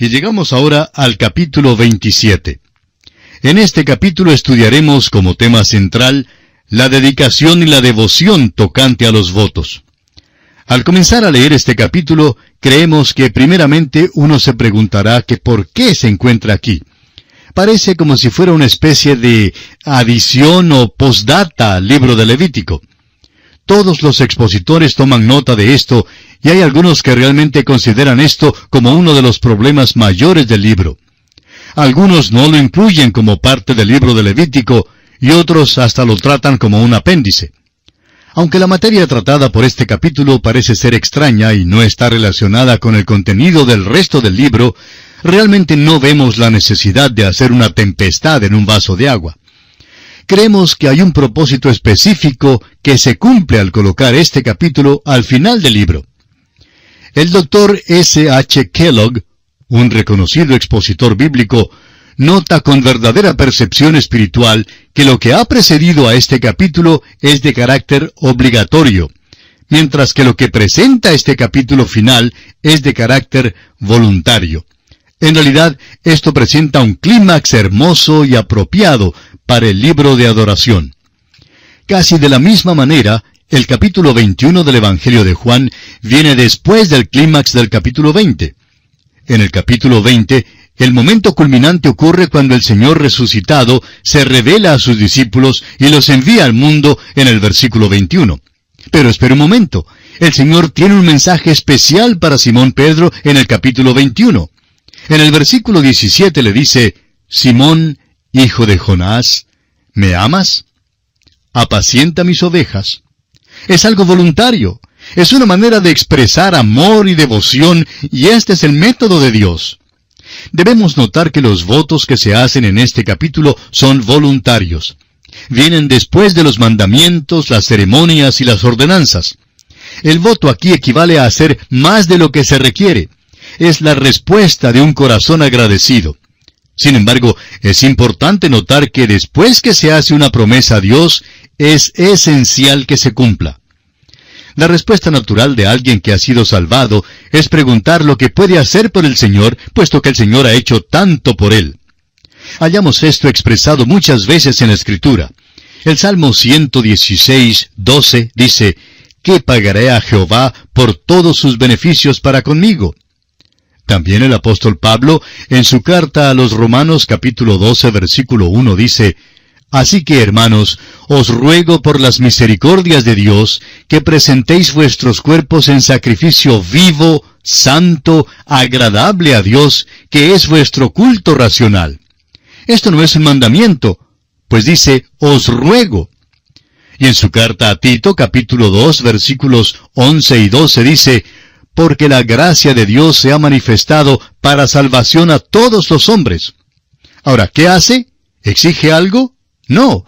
Y llegamos ahora al capítulo 27. En este capítulo estudiaremos como tema central la dedicación y la devoción tocante a los votos. Al comenzar a leer este capítulo, creemos que primeramente uno se preguntará que por qué se encuentra aquí. Parece como si fuera una especie de adición o postdata al libro de Levítico. Todos los expositores toman nota de esto y hay algunos que realmente consideran esto como uno de los problemas mayores del libro. Algunos no lo incluyen como parte del libro de Levítico y otros hasta lo tratan como un apéndice. Aunque la materia tratada por este capítulo parece ser extraña y no está relacionada con el contenido del resto del libro, realmente no vemos la necesidad de hacer una tempestad en un vaso de agua creemos que hay un propósito específico que se cumple al colocar este capítulo al final del libro. El doctor S. H. Kellogg, un reconocido expositor bíblico, nota con verdadera percepción espiritual que lo que ha precedido a este capítulo es de carácter obligatorio, mientras que lo que presenta este capítulo final es de carácter voluntario. En realidad, esto presenta un clímax hermoso y apropiado para el libro de adoración. Casi de la misma manera, el capítulo 21 del Evangelio de Juan viene después del clímax del capítulo 20. En el capítulo 20, el momento culminante ocurre cuando el Señor resucitado se revela a sus discípulos y los envía al mundo en el versículo 21. Pero espera un momento, el Señor tiene un mensaje especial para Simón Pedro en el capítulo 21. En el versículo 17 le dice, Simón, Hijo de Jonás, ¿me amas? Apacienta mis ovejas. Es algo voluntario. Es una manera de expresar amor y devoción, y este es el método de Dios. Debemos notar que los votos que se hacen en este capítulo son voluntarios. Vienen después de los mandamientos, las ceremonias y las ordenanzas. El voto aquí equivale a hacer más de lo que se requiere. Es la respuesta de un corazón agradecido. Sin embargo, es importante notar que después que se hace una promesa a Dios, es esencial que se cumpla. La respuesta natural de alguien que ha sido salvado es preguntar lo que puede hacer por el Señor, puesto que el Señor ha hecho tanto por él. Hallamos esto expresado muchas veces en la Escritura. El Salmo 116, 12 dice, ¿Qué pagaré a Jehová por todos sus beneficios para conmigo? También el apóstol Pablo, en su carta a los Romanos capítulo 12 versículo 1 dice, Así que, hermanos, os ruego por las misericordias de Dios que presentéis vuestros cuerpos en sacrificio vivo, santo, agradable a Dios, que es vuestro culto racional. Esto no es un mandamiento, pues dice, os ruego. Y en su carta a Tito, capítulo 2, versículos 11 y 12 dice, porque la gracia de Dios se ha manifestado para salvación a todos los hombres. Ahora, ¿qué hace? ¿Exige algo? No.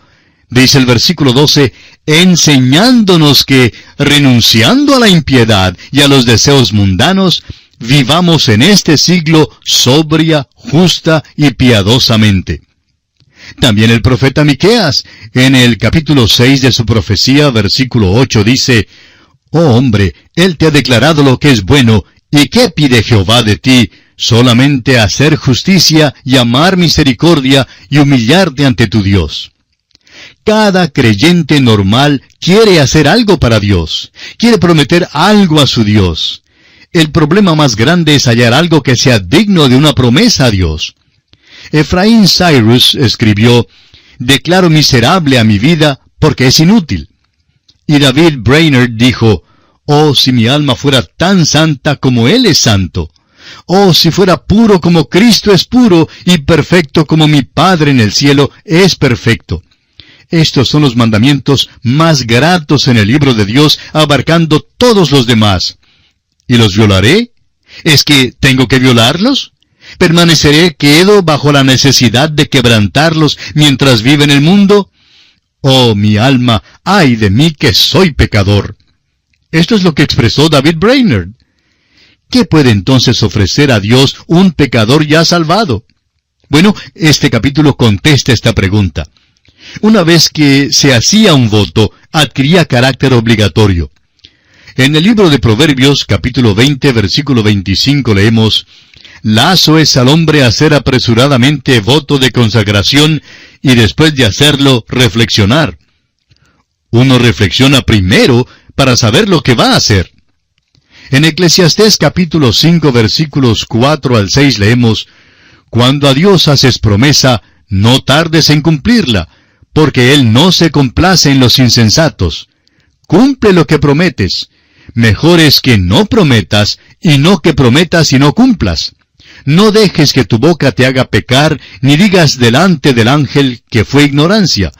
Dice el versículo 12, enseñándonos que, renunciando a la impiedad y a los deseos mundanos, vivamos en este siglo sobria, justa y piadosamente. También el profeta Miqueas, en el capítulo 6 de su profecía, versículo 8, dice, Oh hombre, Él te ha declarado lo que es bueno, ¿y qué pide Jehová de ti? Solamente hacer justicia y amar misericordia y humillarte ante tu Dios. Cada creyente normal quiere hacer algo para Dios, quiere prometer algo a su Dios. El problema más grande es hallar algo que sea digno de una promesa a Dios. Efraín Cyrus escribió, Declaro miserable a mi vida porque es inútil. Y David Brainerd dijo, Oh, si mi alma fuera tan santa como Él es santo. Oh, si fuera puro como Cristo es puro y perfecto como mi Padre en el cielo es perfecto. Estos son los mandamientos más gratos en el libro de Dios, abarcando todos los demás. ¿Y los violaré? ¿Es que tengo que violarlos? ¿Permaneceré quedo bajo la necesidad de quebrantarlos mientras vive en el mundo? Oh, mi alma, ay de mí que soy pecador. Esto es lo que expresó David Brainerd. ¿Qué puede entonces ofrecer a Dios un pecador ya salvado? Bueno, este capítulo contesta esta pregunta. Una vez que se hacía un voto, adquiría carácter obligatorio. En el libro de Proverbios, capítulo 20, versículo 25, leemos, lazo es al hombre hacer apresuradamente voto de consagración y después de hacerlo reflexionar. Uno reflexiona primero para saber lo que va a hacer. En Eclesiastés capítulo 5 versículos 4 al 6 leemos, Cuando a Dios haces promesa, no tardes en cumplirla, porque Él no se complace en los insensatos. Cumple lo que prometes. Mejor es que no prometas y no que prometas y no cumplas. No dejes que tu boca te haga pecar, ni digas delante del ángel que fue ignorancia.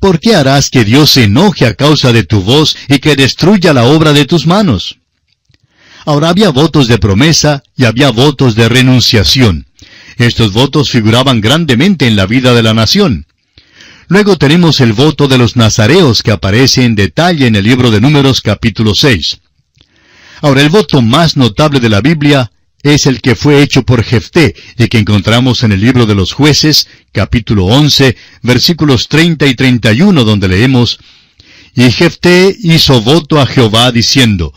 ¿Por qué harás que Dios se enoje a causa de tu voz y que destruya la obra de tus manos? Ahora había votos de promesa y había votos de renunciación. Estos votos figuraban grandemente en la vida de la nación. Luego tenemos el voto de los nazareos que aparece en detalle en el libro de Números capítulo 6. Ahora el voto más notable de la Biblia es el que fue hecho por Jefté y que encontramos en el libro de los jueces, capítulo 11, versículos 30 y 31, donde leemos, Y Jefté hizo voto a Jehová diciendo,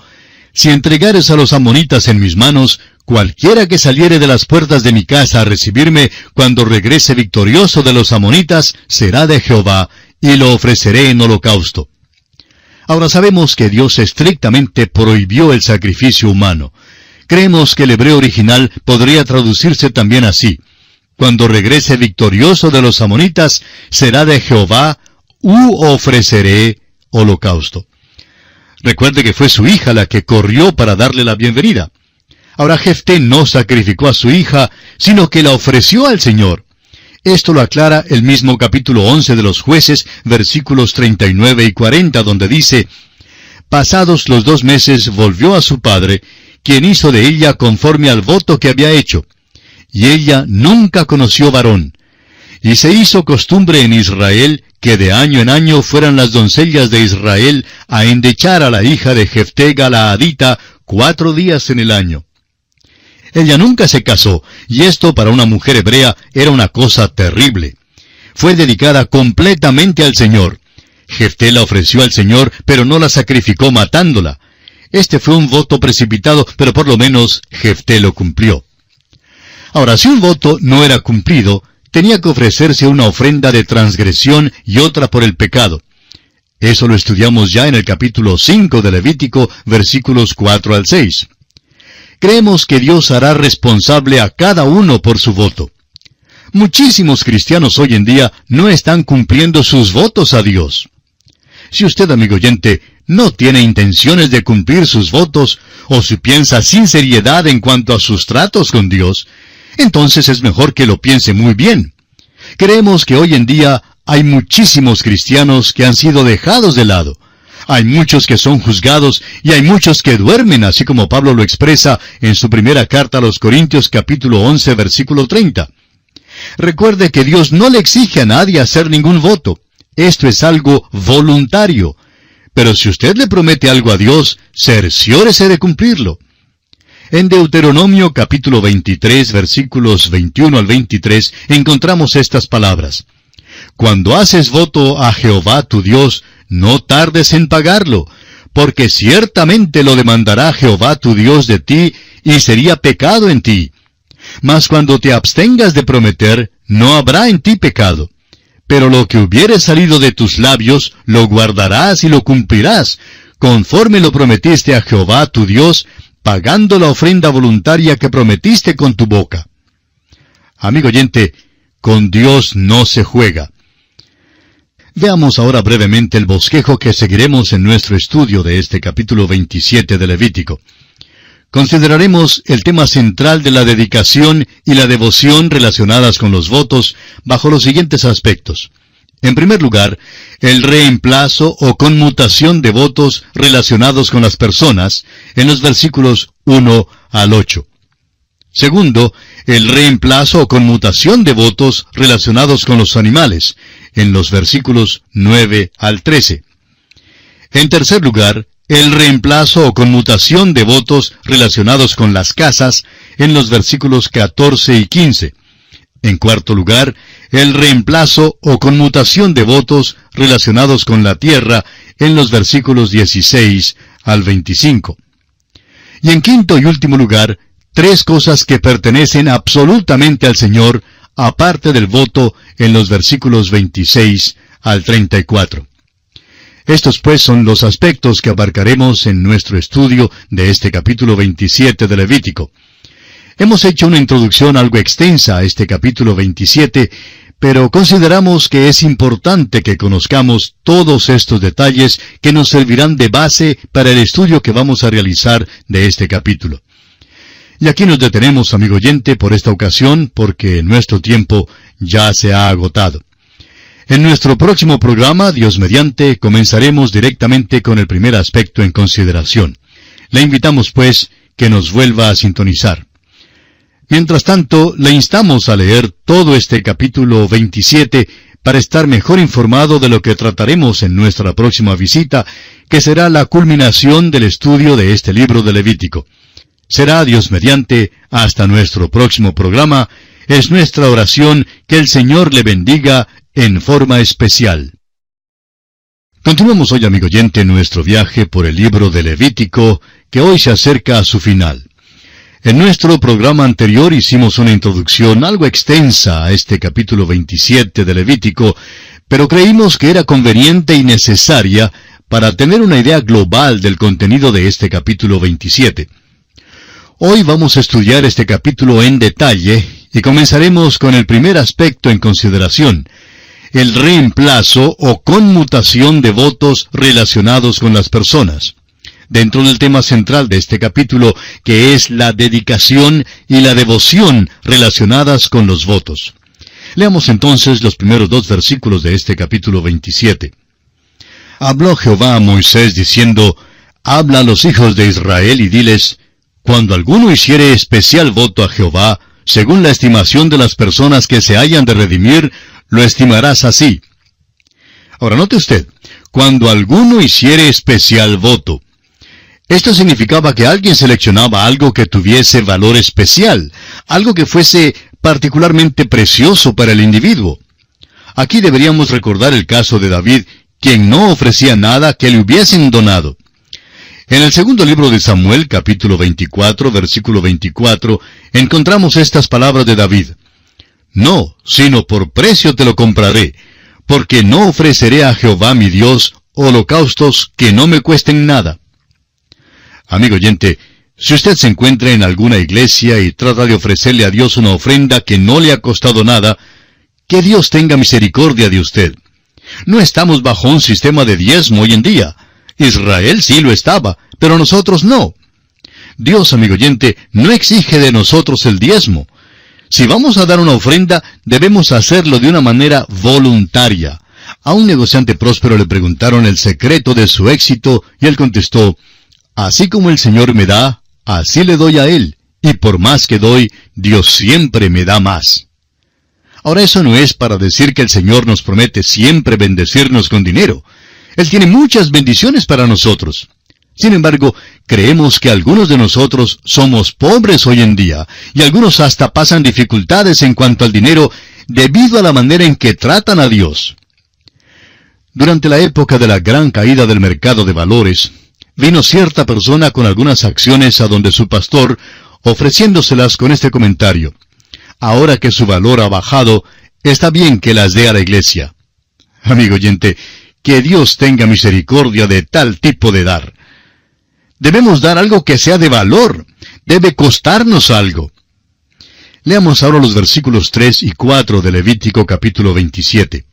Si entregares a los amonitas en mis manos, cualquiera que saliere de las puertas de mi casa a recibirme cuando regrese victorioso de los amonitas, será de Jehová, y lo ofreceré en holocausto. Ahora sabemos que Dios estrictamente prohibió el sacrificio humano. Creemos que el hebreo original podría traducirse también así. Cuando regrese victorioso de los amonitas, será de Jehová, u ofreceré holocausto. Recuerde que fue su hija la que corrió para darle la bienvenida. Ahora Jefté no sacrificó a su hija, sino que la ofreció al Señor. Esto lo aclara el mismo capítulo 11 de los jueces, versículos 39 y 40, donde dice, Pasados los dos meses volvió a su padre, quien hizo de ella conforme al voto que había hecho. Y ella nunca conoció varón. Y se hizo costumbre en Israel que de año en año fueran las doncellas de Israel a endechar a la hija de Jefté Galaadita cuatro días en el año. Ella nunca se casó, y esto para una mujer hebrea era una cosa terrible. Fue dedicada completamente al Señor. Jefté la ofreció al Señor, pero no la sacrificó matándola. Este fue un voto precipitado, pero por lo menos Jefté lo cumplió. Ahora, si un voto no era cumplido, tenía que ofrecerse una ofrenda de transgresión y otra por el pecado. Eso lo estudiamos ya en el capítulo 5 de Levítico, versículos 4 al 6. Creemos que Dios hará responsable a cada uno por su voto. Muchísimos cristianos hoy en día no están cumpliendo sus votos a Dios. Si usted, amigo oyente, no tiene intenciones de cumplir sus votos, o si piensa sin seriedad en cuanto a sus tratos con Dios, entonces es mejor que lo piense muy bien. Creemos que hoy en día hay muchísimos cristianos que han sido dejados de lado. Hay muchos que son juzgados y hay muchos que duermen, así como Pablo lo expresa en su primera carta a los Corintios capítulo 11 versículo 30. Recuerde que Dios no le exige a nadie hacer ningún voto. Esto es algo voluntario. Pero si usted le promete algo a Dios, cerciórese de cumplirlo. En Deuteronomio capítulo 23 versículos 21 al 23 encontramos estas palabras. Cuando haces voto a Jehová tu Dios, no tardes en pagarlo, porque ciertamente lo demandará Jehová tu Dios de ti, y sería pecado en ti. Mas cuando te abstengas de prometer, no habrá en ti pecado pero lo que hubiere salido de tus labios, lo guardarás y lo cumplirás, conforme lo prometiste a Jehová tu Dios, pagando la ofrenda voluntaria que prometiste con tu boca. Amigo oyente, con Dios no se juega. Veamos ahora brevemente el bosquejo que seguiremos en nuestro estudio de este capítulo 27 de Levítico. Consideraremos el tema central de la dedicación y la devoción relacionadas con los votos bajo los siguientes aspectos. En primer lugar, el reemplazo o conmutación de votos relacionados con las personas en los versículos 1 al 8. Segundo, el reemplazo o conmutación de votos relacionados con los animales en los versículos 9 al 13. En tercer lugar, el reemplazo o conmutación de votos relacionados con las casas en los versículos 14 y 15. En cuarto lugar, el reemplazo o conmutación de votos relacionados con la tierra en los versículos 16 al 25. Y en quinto y último lugar, tres cosas que pertenecen absolutamente al Señor, aparte del voto en los versículos 26 al 34. Estos pues son los aspectos que abarcaremos en nuestro estudio de este capítulo 27 de Levítico. Hemos hecho una introducción algo extensa a este capítulo 27, pero consideramos que es importante que conozcamos todos estos detalles que nos servirán de base para el estudio que vamos a realizar de este capítulo. Y aquí nos detenemos, amigo oyente, por esta ocasión, porque nuestro tiempo ya se ha agotado. En nuestro próximo programa, Dios mediante, comenzaremos directamente con el primer aspecto en consideración. Le invitamos, pues, que nos vuelva a sintonizar. Mientras tanto, le instamos a leer todo este capítulo 27 para estar mejor informado de lo que trataremos en nuestra próxima visita, que será la culminación del estudio de este libro de Levítico. Será Dios mediante hasta nuestro próximo programa. Es nuestra oración que el Señor le bendiga en forma especial. Continuamos hoy, amigo oyente, nuestro viaje por el libro de Levítico, que hoy se acerca a su final. En nuestro programa anterior hicimos una introducción algo extensa a este capítulo 27 de Levítico, pero creímos que era conveniente y necesaria para tener una idea global del contenido de este capítulo 27. Hoy vamos a estudiar este capítulo en detalle y comenzaremos con el primer aspecto en consideración, el reemplazo o conmutación de votos relacionados con las personas. Dentro del tema central de este capítulo, que es la dedicación y la devoción relacionadas con los votos. Leamos entonces los primeros dos versículos de este capítulo 27. Habló Jehová a Moisés diciendo, Habla a los hijos de Israel y diles, Cuando alguno hiciere especial voto a Jehová, según la estimación de las personas que se hayan de redimir, lo estimarás así. Ahora note usted, cuando alguno hiciere especial voto. Esto significaba que alguien seleccionaba algo que tuviese valor especial, algo que fuese particularmente precioso para el individuo. Aquí deberíamos recordar el caso de David, quien no ofrecía nada que le hubiesen donado. En el segundo libro de Samuel, capítulo 24, versículo 24, encontramos estas palabras de David. No, sino por precio te lo compraré, porque no ofreceré a Jehová mi Dios holocaustos que no me cuesten nada. Amigo oyente, si usted se encuentra en alguna iglesia y trata de ofrecerle a Dios una ofrenda que no le ha costado nada, que Dios tenga misericordia de usted. No estamos bajo un sistema de diezmo hoy en día. Israel sí lo estaba, pero nosotros no. Dios, amigo oyente, no exige de nosotros el diezmo. Si vamos a dar una ofrenda, debemos hacerlo de una manera voluntaria. A un negociante próspero le preguntaron el secreto de su éxito y él contestó, Así como el Señor me da, así le doy a Él, y por más que doy, Dios siempre me da más. Ahora eso no es para decir que el Señor nos promete siempre bendecirnos con dinero. Él tiene muchas bendiciones para nosotros. Sin embargo, creemos que algunos de nosotros somos pobres hoy en día, y algunos hasta pasan dificultades en cuanto al dinero debido a la manera en que tratan a Dios. Durante la época de la gran caída del mercado de valores, vino cierta persona con algunas acciones a donde su pastor, ofreciéndoselas con este comentario. Ahora que su valor ha bajado, está bien que las dé a la iglesia. Amigo oyente, que Dios tenga misericordia de tal tipo de dar. Debemos dar algo que sea de valor. Debe costarnos algo. Leamos ahora los versículos 3 y 4 de Levítico capítulo 27.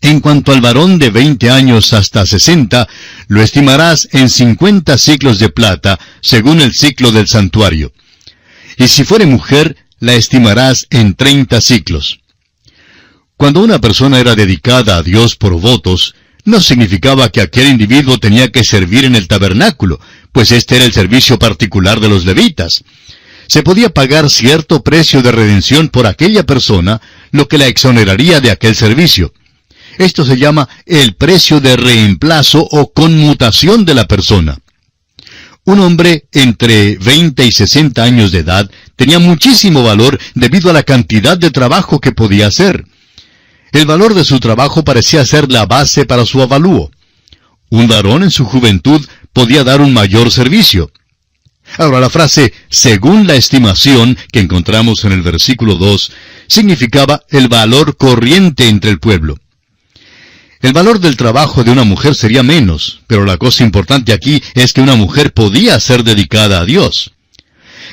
En cuanto al varón de veinte años hasta sesenta, lo estimarás en cincuenta ciclos de plata, según el ciclo del santuario. Y si fuere mujer, la estimarás en treinta ciclos. Cuando una persona era dedicada a Dios por votos, no significaba que aquel individuo tenía que servir en el tabernáculo, pues este era el servicio particular de los levitas. Se podía pagar cierto precio de redención por aquella persona, lo que la exoneraría de aquel servicio. Esto se llama el precio de reemplazo o conmutación de la persona. Un hombre entre 20 y 60 años de edad tenía muchísimo valor debido a la cantidad de trabajo que podía hacer. El valor de su trabajo parecía ser la base para su avalúo. Un varón en su juventud podía dar un mayor servicio. Ahora la frase según la estimación que encontramos en el versículo 2 significaba el valor corriente entre el pueblo. El valor del trabajo de una mujer sería menos, pero la cosa importante aquí es que una mujer podía ser dedicada a Dios.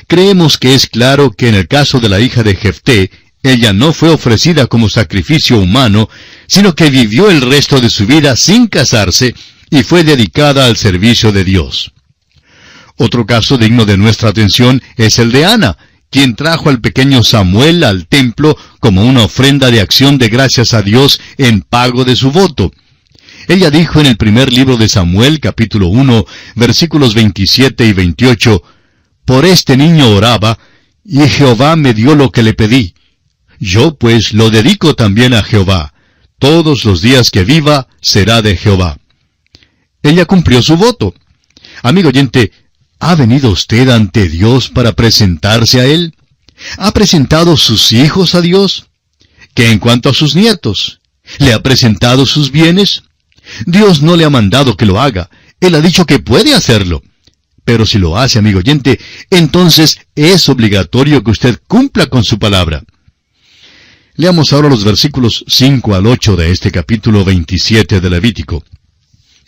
Creemos que es claro que en el caso de la hija de Jefté, ella no fue ofrecida como sacrificio humano, sino que vivió el resto de su vida sin casarse y fue dedicada al servicio de Dios. Otro caso digno de nuestra atención es el de Ana, quien trajo al pequeño Samuel al templo como una ofrenda de acción de gracias a Dios en pago de su voto. Ella dijo en el primer libro de Samuel, capítulo 1, versículos 27 y 28, Por este niño oraba, y Jehová me dio lo que le pedí. Yo pues lo dedico también a Jehová. Todos los días que viva será de Jehová. Ella cumplió su voto. Amigo oyente, ¿Ha venido usted ante Dios para presentarse a Él? ¿Ha presentado sus hijos a Dios? ¿Qué en cuanto a sus nietos? ¿Le ha presentado sus bienes? Dios no le ha mandado que lo haga. Él ha dicho que puede hacerlo. Pero si lo hace, amigo oyente, entonces es obligatorio que usted cumpla con su palabra. Leamos ahora los versículos 5 al 8 de este capítulo 27 de Levítico.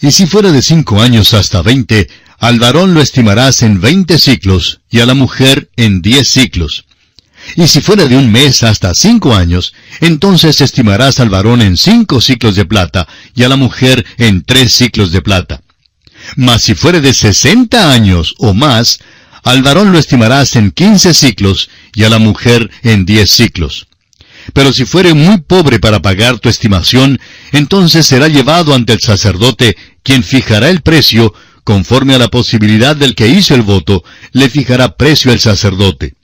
Y si fuera de cinco años hasta veinte, al varón lo estimarás en veinte ciclos, y a la mujer en diez ciclos. Y si fuera de un mes hasta cinco años, entonces estimarás al varón en cinco ciclos de plata, y a la mujer en tres ciclos de plata. Mas si fuere de sesenta años o más, al varón lo estimarás en quince ciclos, y a la mujer en diez ciclos. Pero si fuere muy pobre para pagar tu estimación, entonces será llevado ante el sacerdote, quien fijará el precio, conforme a la posibilidad del que hizo el voto, le fijará precio el sacerdote.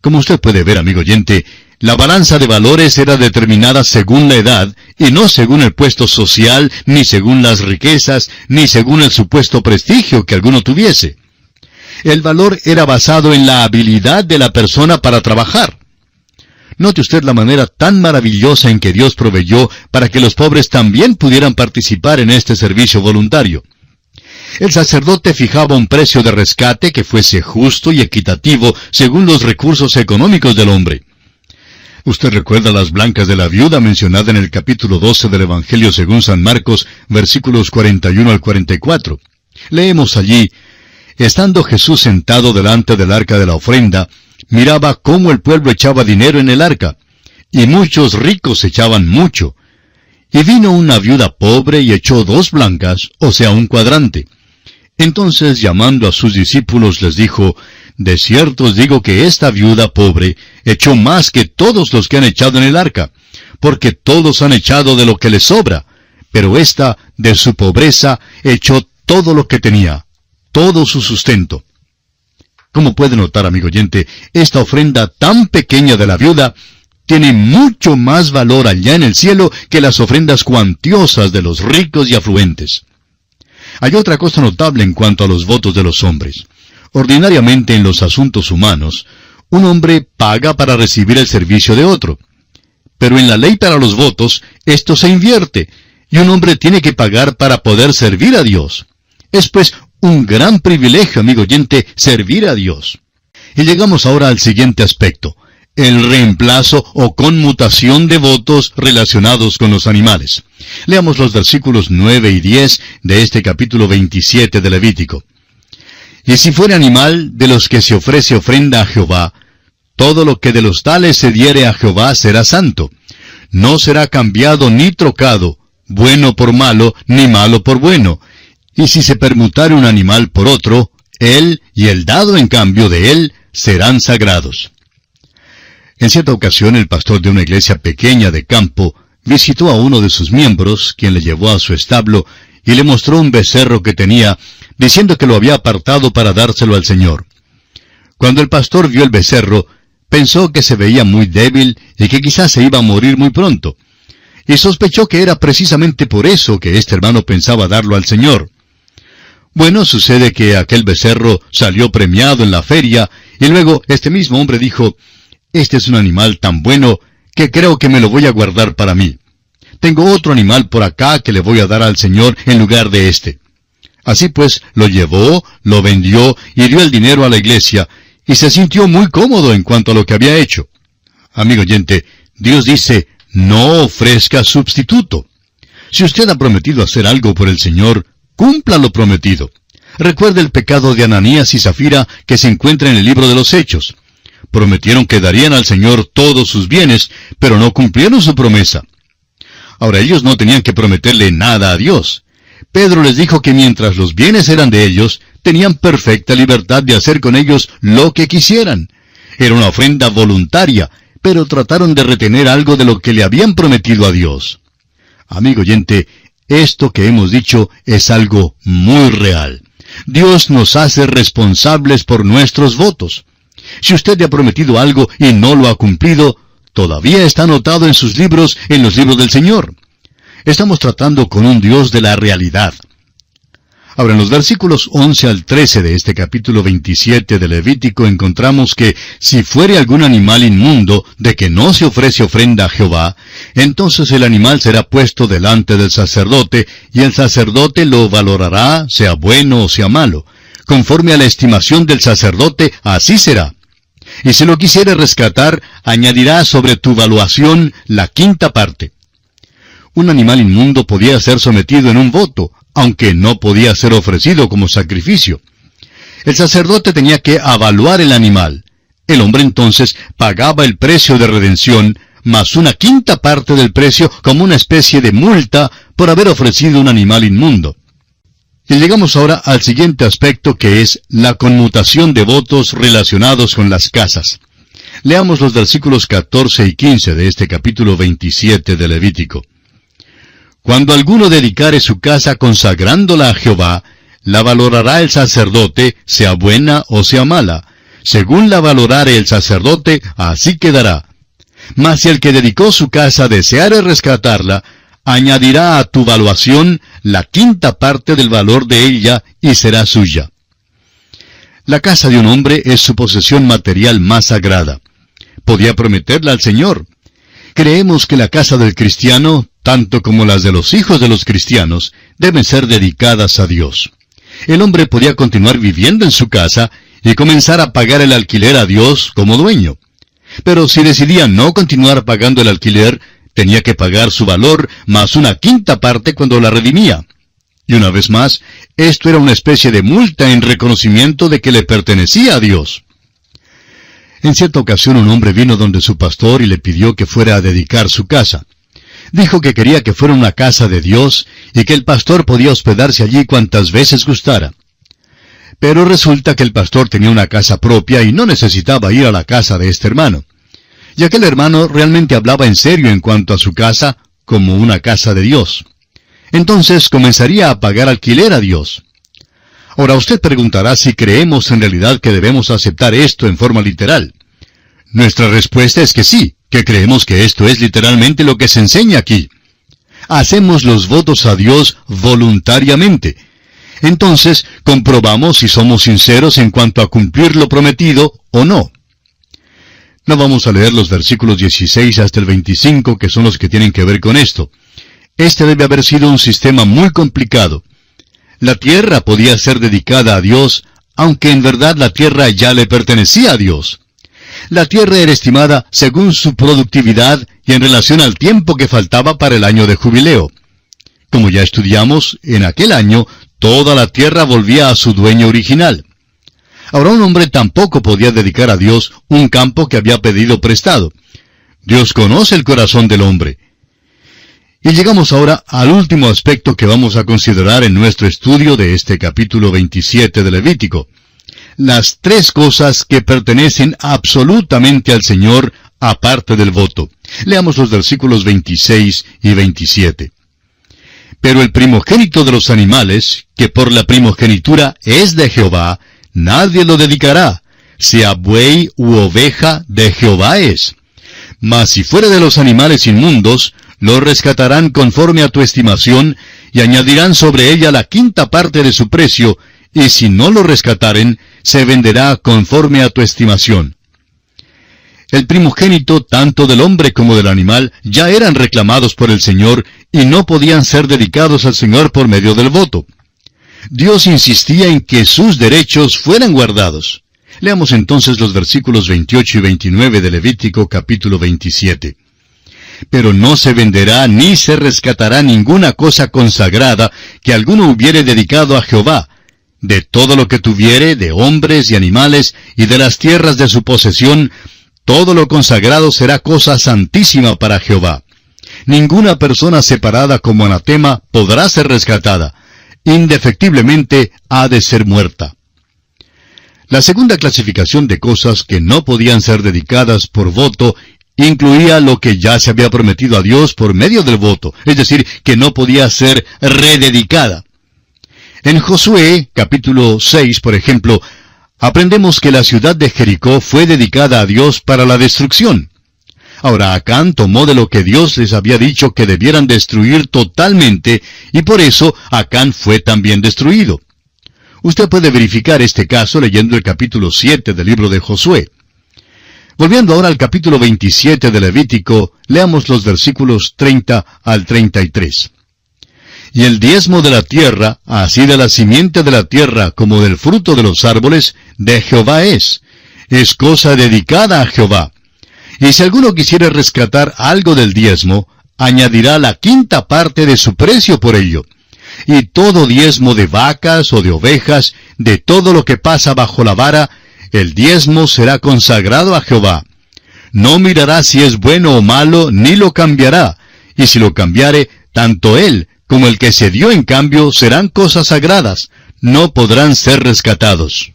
Como usted puede ver, amigo oyente, la balanza de valores era determinada según la edad, y no según el puesto social, ni según las riquezas, ni según el supuesto prestigio que alguno tuviese. El valor era basado en la habilidad de la persona para trabajar. Note usted la manera tan maravillosa en que Dios proveyó para que los pobres también pudieran participar en este servicio voluntario. El sacerdote fijaba un precio de rescate que fuese justo y equitativo según los recursos económicos del hombre. Usted recuerda las blancas de la viuda mencionada en el capítulo 12 del Evangelio según San Marcos, versículos 41 al 44. Leemos allí, Estando Jesús sentado delante del arca de la ofrenda, miraba cómo el pueblo echaba dinero en el arca, y muchos ricos echaban mucho. Y vino una viuda pobre y echó dos blancas, o sea, un cuadrante. Entonces, llamando a sus discípulos, les dijo, De cierto os digo que esta viuda pobre echó más que todos los que han echado en el arca, porque todos han echado de lo que les sobra, pero ésta, de su pobreza, echó todo lo que tenía, todo su sustento. Como puede notar, amigo oyente, esta ofrenda tan pequeña de la viuda tiene mucho más valor allá en el cielo que las ofrendas cuantiosas de los ricos y afluentes. Hay otra cosa notable en cuanto a los votos de los hombres. Ordinariamente en los asuntos humanos, un hombre paga para recibir el servicio de otro. Pero en la ley para los votos, esto se invierte, y un hombre tiene que pagar para poder servir a Dios. Es pues un gran privilegio, amigo oyente, servir a Dios. Y llegamos ahora al siguiente aspecto, el reemplazo o conmutación de votos relacionados con los animales. Leamos los versículos 9 y 10 de este capítulo 27 de Levítico. Y si fuera animal de los que se ofrece ofrenda a Jehová, todo lo que de los tales se diere a Jehová será santo. No será cambiado ni trocado, bueno por malo, ni malo por bueno, y si se permutare un animal por otro, él y el dado en cambio de él serán sagrados. En cierta ocasión el pastor de una iglesia pequeña de campo visitó a uno de sus miembros, quien le llevó a su establo y le mostró un becerro que tenía, diciendo que lo había apartado para dárselo al Señor. Cuando el pastor vio el becerro, pensó que se veía muy débil y que quizás se iba a morir muy pronto, y sospechó que era precisamente por eso que este hermano pensaba darlo al Señor. Bueno, sucede que aquel becerro salió premiado en la feria, y luego este mismo hombre dijo, Este es un animal tan bueno que creo que me lo voy a guardar para mí. Tengo otro animal por acá que le voy a dar al Señor en lugar de este. Así pues, lo llevó, lo vendió y dio el dinero a la iglesia, y se sintió muy cómodo en cuanto a lo que había hecho. Amigo oyente, Dios dice, no ofrezca sustituto. Si usted ha prometido hacer algo por el Señor, cumpla lo prometido. Recuerde el pecado de Ananías y Zafira que se encuentra en el libro de los Hechos. Prometieron que darían al Señor todos sus bienes, pero no cumplieron su promesa. Ahora ellos no tenían que prometerle nada a Dios. Pedro les dijo que mientras los bienes eran de ellos, tenían perfecta libertad de hacer con ellos lo que quisieran. Era una ofrenda voluntaria, pero trataron de retener algo de lo que le habían prometido a Dios. Amigo oyente, esto que hemos dicho es algo muy real. Dios nos hace responsables por nuestros votos. Si usted le ha prometido algo y no lo ha cumplido, todavía está anotado en sus libros, en los libros del Señor. Estamos tratando con un Dios de la realidad. Ahora, en los versículos 11 al 13 de este capítulo 27 de Levítico encontramos que si fuere algún animal inmundo de que no se ofrece ofrenda a Jehová, entonces el animal será puesto delante del sacerdote, y el sacerdote lo valorará, sea bueno o sea malo. Conforme a la estimación del sacerdote, así será. Y si lo quisiere rescatar, añadirá sobre tu valuación la quinta parte. Un animal inmundo podía ser sometido en un voto, aunque no podía ser ofrecido como sacrificio. El sacerdote tenía que avaluar el animal. El hombre entonces pagaba el precio de redención, más una quinta parte del precio como una especie de multa por haber ofrecido un animal inmundo. Y llegamos ahora al siguiente aspecto que es la conmutación de votos relacionados con las casas. Leamos los versículos 14 y 15 de este capítulo 27 de Levítico. Cuando alguno dedicare su casa consagrándola a Jehová, la valorará el sacerdote, sea buena o sea mala. Según la valorare el sacerdote, así quedará. Mas si el que dedicó su casa deseare rescatarla, añadirá a tu valuación la quinta parte del valor de ella y será suya. La casa de un hombre es su posesión material más sagrada. Podía prometerla al Señor. Creemos que la casa del cristiano tanto como las de los hijos de los cristianos, deben ser dedicadas a Dios. El hombre podía continuar viviendo en su casa y comenzar a pagar el alquiler a Dios como dueño. Pero si decidía no continuar pagando el alquiler, tenía que pagar su valor más una quinta parte cuando la redimía. Y una vez más, esto era una especie de multa en reconocimiento de que le pertenecía a Dios. En cierta ocasión un hombre vino donde su pastor y le pidió que fuera a dedicar su casa. Dijo que quería que fuera una casa de Dios y que el pastor podía hospedarse allí cuantas veces gustara. Pero resulta que el pastor tenía una casa propia y no necesitaba ir a la casa de este hermano. Y aquel hermano realmente hablaba en serio en cuanto a su casa como una casa de Dios. Entonces comenzaría a pagar alquiler a Dios. Ahora usted preguntará si creemos en realidad que debemos aceptar esto en forma literal. Nuestra respuesta es que sí, que creemos que esto es literalmente lo que se enseña aquí. Hacemos los votos a Dios voluntariamente. Entonces, comprobamos si somos sinceros en cuanto a cumplir lo prometido o no. No vamos a leer los versículos 16 hasta el 25, que son los que tienen que ver con esto. Este debe haber sido un sistema muy complicado. La tierra podía ser dedicada a Dios, aunque en verdad la tierra ya le pertenecía a Dios. La tierra era estimada según su productividad y en relación al tiempo que faltaba para el año de jubileo. Como ya estudiamos, en aquel año toda la tierra volvía a su dueño original. Ahora un hombre tampoco podía dedicar a Dios un campo que había pedido prestado. Dios conoce el corazón del hombre. Y llegamos ahora al último aspecto que vamos a considerar en nuestro estudio de este capítulo 27 de Levítico las tres cosas que pertenecen absolutamente al Señor aparte del voto. Leamos los versículos 26 y 27. Pero el primogénito de los animales, que por la primogenitura es de Jehová, nadie lo dedicará, sea buey u oveja, de Jehová es. Mas si fuere de los animales inmundos, lo rescatarán conforme a tu estimación, y añadirán sobre ella la quinta parte de su precio, y si no lo rescataren, se venderá conforme a tu estimación. El primogénito tanto del hombre como del animal ya eran reclamados por el Señor y no podían ser dedicados al Señor por medio del voto. Dios insistía en que sus derechos fueran guardados. Leamos entonces los versículos 28 y 29 de Levítico capítulo 27. Pero no se venderá ni se rescatará ninguna cosa consagrada que alguno hubiere dedicado a Jehová, de todo lo que tuviere, de hombres y animales, y de las tierras de su posesión, todo lo consagrado será cosa santísima para Jehová. Ninguna persona separada como anatema podrá ser rescatada. Indefectiblemente ha de ser muerta. La segunda clasificación de cosas que no podían ser dedicadas por voto incluía lo que ya se había prometido a Dios por medio del voto, es decir, que no podía ser rededicada. En Josué, capítulo 6, por ejemplo, aprendemos que la ciudad de Jericó fue dedicada a Dios para la destrucción. Ahora Acán tomó de lo que Dios les había dicho que debieran destruir totalmente, y por eso Acán fue también destruido. Usted puede verificar este caso leyendo el capítulo 7 del libro de Josué. Volviendo ahora al capítulo 27 de Levítico, leamos los versículos 30 al 33. Y el diezmo de la tierra, así de la simiente de la tierra como del fruto de los árboles, de Jehová es. Es cosa dedicada a Jehová. Y si alguno quisiere rescatar algo del diezmo, añadirá la quinta parte de su precio por ello. Y todo diezmo de vacas o de ovejas, de todo lo que pasa bajo la vara, el diezmo será consagrado a Jehová. No mirará si es bueno o malo, ni lo cambiará. Y si lo cambiare, tanto él como el que se dio en cambio, serán cosas sagradas, no podrán ser rescatados.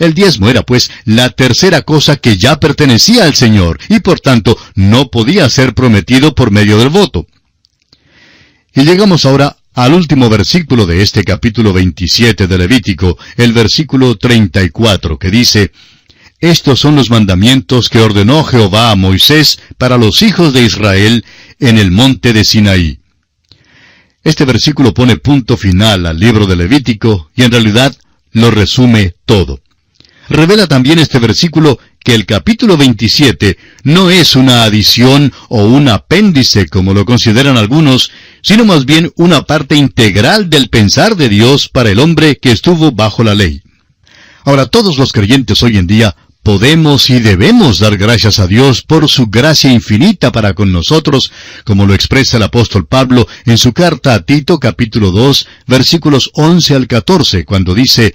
El diezmo era pues la tercera cosa que ya pertenecía al Señor, y por tanto no podía ser prometido por medio del voto. Y llegamos ahora al último versículo de este capítulo 27 de Levítico, el versículo 34, que dice, Estos son los mandamientos que ordenó Jehová a Moisés para los hijos de Israel en el monte de Sinaí. Este versículo pone punto final al libro de Levítico y en realidad lo resume todo. Revela también este versículo que el capítulo 27 no es una adición o un apéndice como lo consideran algunos, sino más bien una parte integral del pensar de Dios para el hombre que estuvo bajo la ley. Ahora todos los creyentes hoy en día podemos y debemos dar gracias a Dios por su gracia infinita para con nosotros, como lo expresa el apóstol Pablo en su carta a Tito capítulo 2 versículos 11 al 14, cuando dice,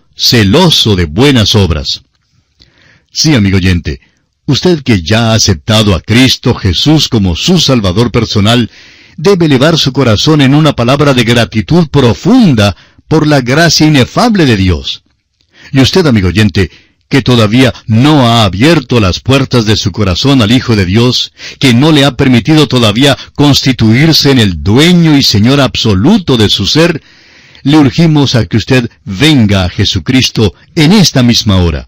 celoso de buenas obras. Sí, amigo oyente, usted que ya ha aceptado a Cristo Jesús como su Salvador personal, debe elevar su corazón en una palabra de gratitud profunda por la gracia inefable de Dios. Y usted, amigo oyente, que todavía no ha abierto las puertas de su corazón al Hijo de Dios, que no le ha permitido todavía constituirse en el dueño y Señor absoluto de su ser, le urgimos a que usted venga a Jesucristo en esta misma hora.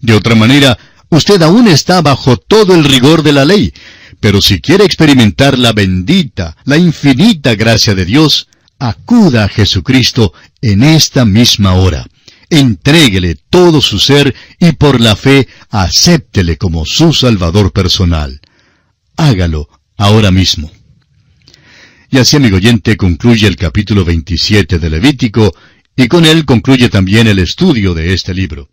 De otra manera, usted aún está bajo todo el rigor de la ley, pero si quiere experimentar la bendita, la infinita gracia de Dios, acuda a Jesucristo en esta misma hora. Entréguele todo su ser y por la fe acéptele como su Salvador personal. Hágalo ahora mismo. Y así, amigo oyente, concluye el capítulo 27 de Levítico, y con él concluye también el estudio de este libro.